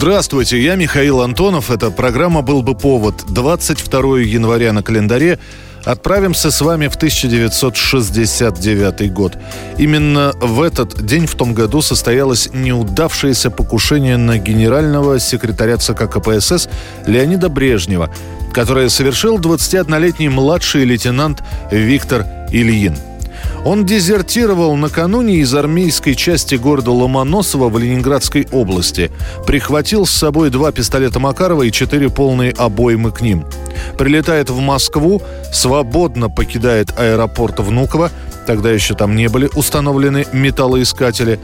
Здравствуйте, я Михаил Антонов. Эта программа «Был бы повод». 22 января на календаре. Отправимся с вами в 1969 год. Именно в этот день в том году состоялось неудавшееся покушение на генерального секретаря ЦК КПСС Леонида Брежнева, которое совершил 21-летний младший лейтенант Виктор Ильин – он дезертировал накануне из армейской части города Ломоносова в Ленинградской области. Прихватил с собой два пистолета Макарова и четыре полные обоймы к ним. Прилетает в Москву, свободно покидает аэропорт Внуково, тогда еще там не были установлены металлоискатели.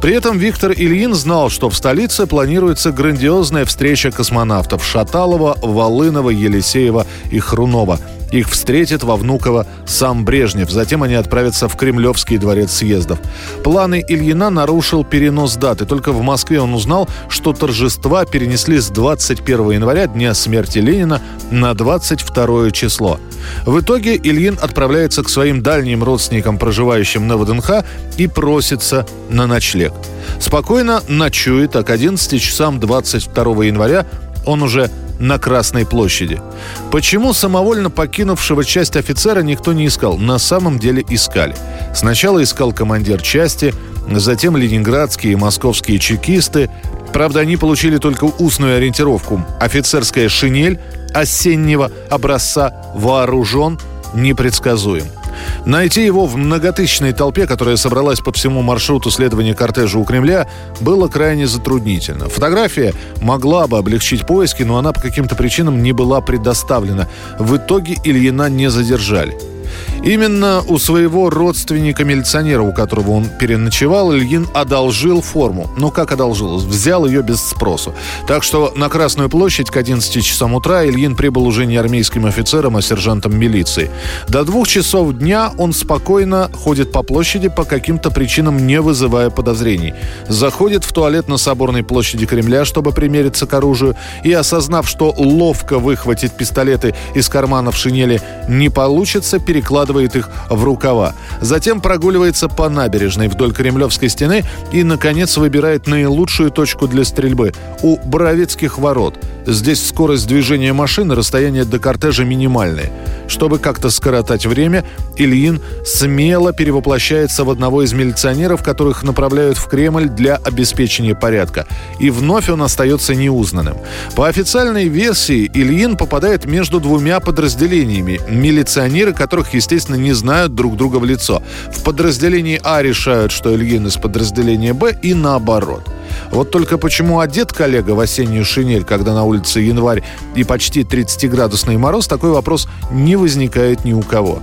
При этом Виктор Ильин знал, что в столице планируется грандиозная встреча космонавтов Шаталова, Волынова, Елисеева и Хрунова – их встретит во Внуково сам Брежнев. Затем они отправятся в Кремлевский дворец съездов. Планы Ильина нарушил перенос даты. Только в Москве он узнал, что торжества перенесли с 21 января, дня смерти Ленина, на 22 число. В итоге Ильин отправляется к своим дальним родственникам, проживающим на ВДНХ, и просится на ночлег. Спокойно ночует, а к 11 часам 22 января он уже на Красной площади. Почему самовольно покинувшего часть офицера никто не искал? На самом деле искали. Сначала искал командир части, затем ленинградские и московские чекисты. Правда, они получили только устную ориентировку. Офицерская шинель осеннего образца вооружен непредсказуем. Найти его в многотысячной толпе, которая собралась по всему маршруту следования кортежа у Кремля, было крайне затруднительно. Фотография могла бы облегчить поиски, но она по каким-то причинам не была предоставлена. В итоге Ильина не задержали. Именно у своего родственника-милиционера, у которого он переночевал, Ильин одолжил форму. Ну, как одолжил? Взял ее без спросу. Так что на Красную площадь к 11 часам утра Ильин прибыл уже не армейским офицером, а сержантом милиции. До двух часов дня он спокойно ходит по площади, по каким-то причинам не вызывая подозрений. Заходит в туалет на Соборной площади Кремля, чтобы примериться к оружию, и, осознав, что ловко выхватить пистолеты из карманов шинели не получится, перекладывает складывает их в рукава. Затем прогуливается по набережной вдоль Кремлевской стены и, наконец, выбирает наилучшую точку для стрельбы – у Боровицких ворот. Здесь скорость движения машины, расстояние до кортежа минимальное. Чтобы как-то скоротать время, Ильин смело перевоплощается в одного из милиционеров, которых направляют в Кремль для обеспечения порядка. И вновь он остается неузнанным. По официальной версии, Ильин попадает между двумя подразделениями, милиционеры которых, естественно, не знают друг друга в лицо. В подразделении А решают, что Ильин из подразделения Б и наоборот. Вот только почему одет коллега в осеннюю шинель, когда на улице январь и почти 30-градусный мороз, такой вопрос не возникает ни у кого.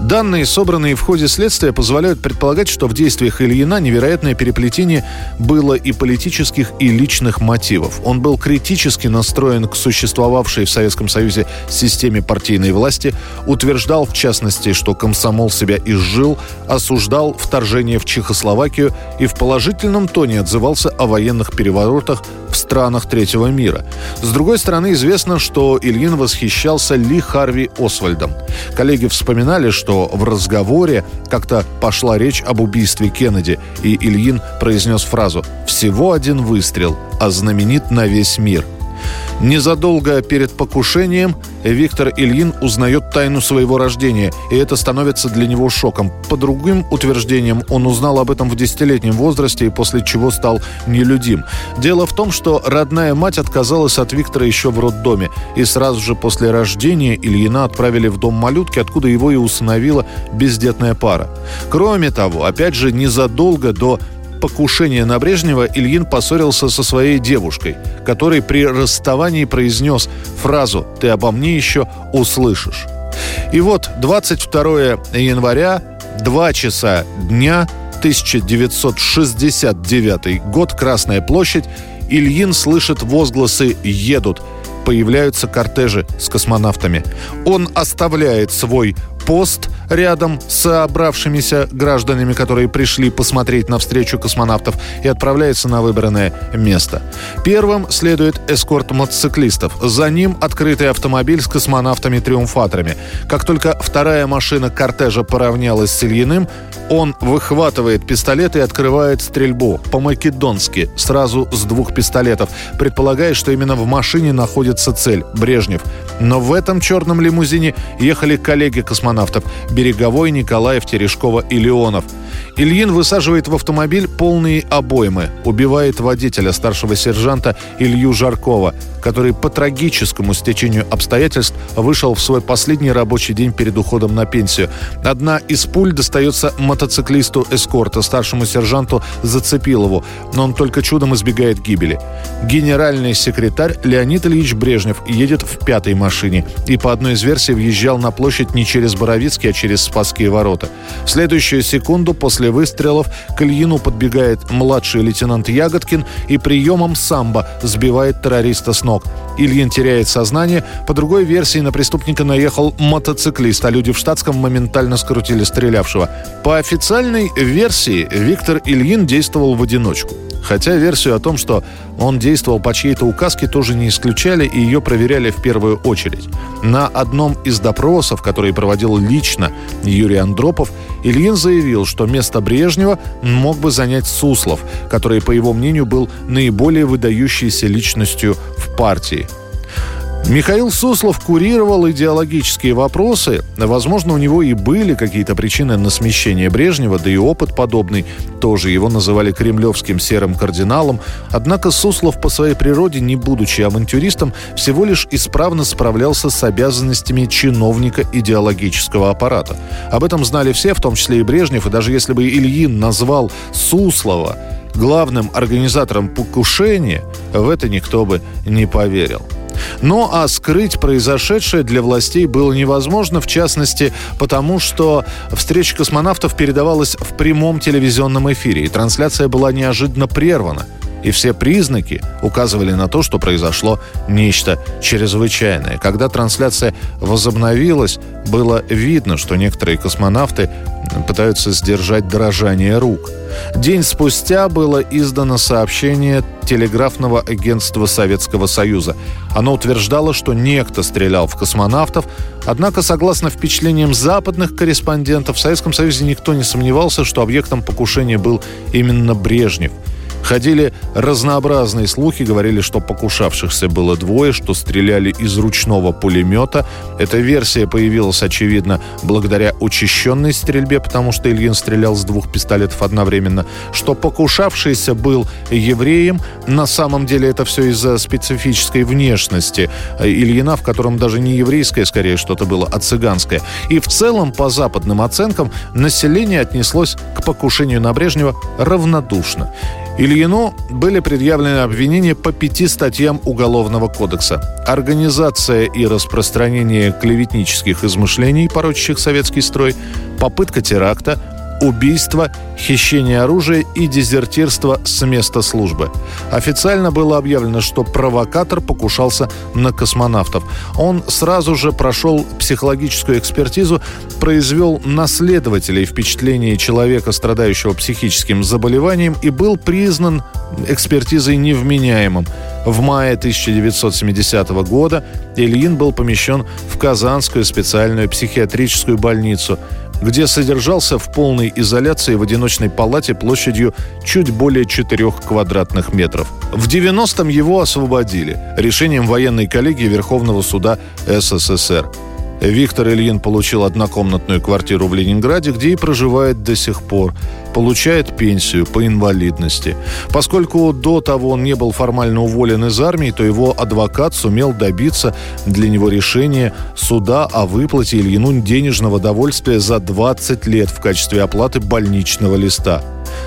Данные, собранные в ходе следствия, позволяют предполагать, что в действиях Ильина невероятное переплетение было и политических, и личных мотивов. Он был критически настроен к существовавшей в Советском Союзе системе партийной власти, утверждал, в частности, что комсомол себя изжил, осуждал вторжение в Чехословакию и в положительном тоне отзывался о военных переворотах в странах третьего мира. С другой стороны, известно, что Ильин восхищался Ли Харви Освальдом. Коллеги вспоминали, что что в разговоре как-то пошла речь об убийстве Кеннеди, и Ильин произнес фразу «Всего один выстрел, а знаменит на весь мир». Незадолго перед покушением Виктор Ильин узнает тайну своего рождения, и это становится для него шоком. По другим утверждениям, он узнал об этом в десятилетнем возрасте и после чего стал нелюдим. Дело в том, что родная мать отказалась от Виктора еще в роддоме, и сразу же после рождения Ильина отправили в дом малютки, откуда его и усыновила бездетная пара. Кроме того, опять же, незадолго до покушения на Брежнева Ильин поссорился со своей девушкой, который при расставании произнес фразу «Ты обо мне еще услышишь». И вот 22 января, 2 часа дня, 1969 год, Красная площадь, Ильин слышит возгласы «Едут». появляются кортежи с космонавтами. Он оставляет свой пост рядом с собравшимися гражданами, которые пришли посмотреть на встречу космонавтов и отправляется на выбранное место. Первым следует эскорт мотоциклистов. За ним открытый автомобиль с космонавтами-триумфаторами. Как только вторая машина кортежа поравнялась с Ильиным, он выхватывает пистолет и открывает стрельбу по-македонски, сразу с двух пистолетов, предполагая, что именно в машине находится цель – Брежнев. Но в этом черном лимузине ехали коллеги-космонавтов – Береговой, Николаев, Терешкова и Леонов. Ильин высаживает в автомобиль полные обоймы, убивает водителя, старшего сержанта Илью Жаркова, который по трагическому стечению обстоятельств вышел в свой последний рабочий день перед уходом на пенсию. Одна из пуль достается мотоциклисту эскорта, старшему сержанту Зацепилову, но он только чудом избегает гибели. Генеральный секретарь Леонид Ильич Брежнев едет в пятой машине и по одной из версий въезжал на площадь не через Боровицкий, а через Спасские ворота. В следующую секунду после После выстрелов к Ильину подбегает младший лейтенант Ягодкин и приемом самбо сбивает террориста с ног. Ильин теряет сознание. По другой версии на преступника наехал мотоциклист, а люди в штатском моментально скрутили стрелявшего. По официальной версии Виктор Ильин действовал в одиночку. Хотя версию о том, что он действовал по чьей-то указке, тоже не исключали и ее проверяли в первую очередь. На одном из допросов, который проводил лично Юрий Андропов, Ильин заявил, что место Брежнева мог бы занять Суслов, который, по его мнению, был наиболее выдающейся личностью в партии. Михаил Суслов курировал идеологические вопросы. Возможно, у него и были какие-то причины на смещение Брежнева, да и опыт подобный тоже. Его называли кремлевским серым кардиналом. Однако Суслов по своей природе, не будучи авантюристом, всего лишь исправно справлялся с обязанностями чиновника идеологического аппарата. Об этом знали все, в том числе и Брежнев. И даже если бы Ильин назвал Суслова главным организатором покушения, в это никто бы не поверил. Ну а скрыть произошедшее для властей было невозможно, в частности, потому что встреча космонавтов передавалась в прямом телевизионном эфире, и трансляция была неожиданно прервана и все признаки указывали на то, что произошло нечто чрезвычайное. Когда трансляция возобновилась, было видно, что некоторые космонавты пытаются сдержать дрожание рук. День спустя было издано сообщение телеграфного агентства Советского Союза. Оно утверждало, что некто стрелял в космонавтов, однако, согласно впечатлениям западных корреспондентов, в Советском Союзе никто не сомневался, что объектом покушения был именно Брежнев – Ходили разнообразные слухи, говорили, что покушавшихся было двое, что стреляли из ручного пулемета. Эта версия появилась, очевидно, благодаря учащенной стрельбе, потому что Ильин стрелял с двух пистолетов одновременно. Что покушавшийся был евреем. На самом деле это все из-за специфической внешности Ильина, в котором даже не еврейское, скорее что-то было, а цыганское. И в целом, по западным оценкам, население отнеслось покушению на Брежнева равнодушно. Ильину были предъявлены обвинения по пяти статьям Уголовного кодекса. Организация и распространение клеветнических измышлений, порочащих советский строй, попытка теракта, убийство, хищение оружия и дезертирство с места службы. Официально было объявлено, что провокатор покушался на космонавтов. Он сразу же прошел психологическую экспертизу, произвел на следователей впечатление человека, страдающего психическим заболеванием, и был признан экспертизой невменяемым. В мае 1970 года Ильин был помещен в Казанскую специальную психиатрическую больницу – где содержался в полной изоляции в одиночной палате площадью чуть более 4 квадратных метров. В 90-м его освободили решением военной коллегии Верховного суда СССР. Виктор Ильин получил однокомнатную квартиру в Ленинграде, где и проживает до сих пор. Получает пенсию по инвалидности. Поскольку до того он не был формально уволен из армии, то его адвокат сумел добиться для него решения суда о выплате Ильину денежного довольствия за 20 лет в качестве оплаты больничного листа.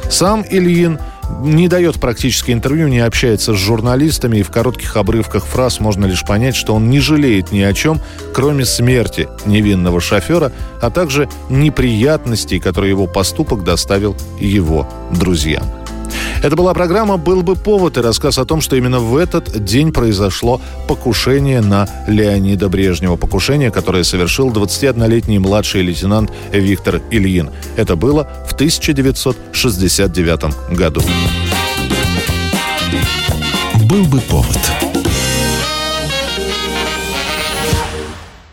Сам Ильин не дает практически интервью, не общается с журналистами, и в коротких обрывках фраз можно лишь понять, что он не жалеет ни о чем, кроме смерти невинного шофера, а также неприятностей, которые его поступок доставил его друзьям. Это была программа «Был бы повод» и рассказ о том, что именно в этот день произошло покушение на Леонида Брежнева. Покушение, которое совершил 21-летний младший лейтенант Виктор Ильин. Это было в 1969 году. «Был бы повод»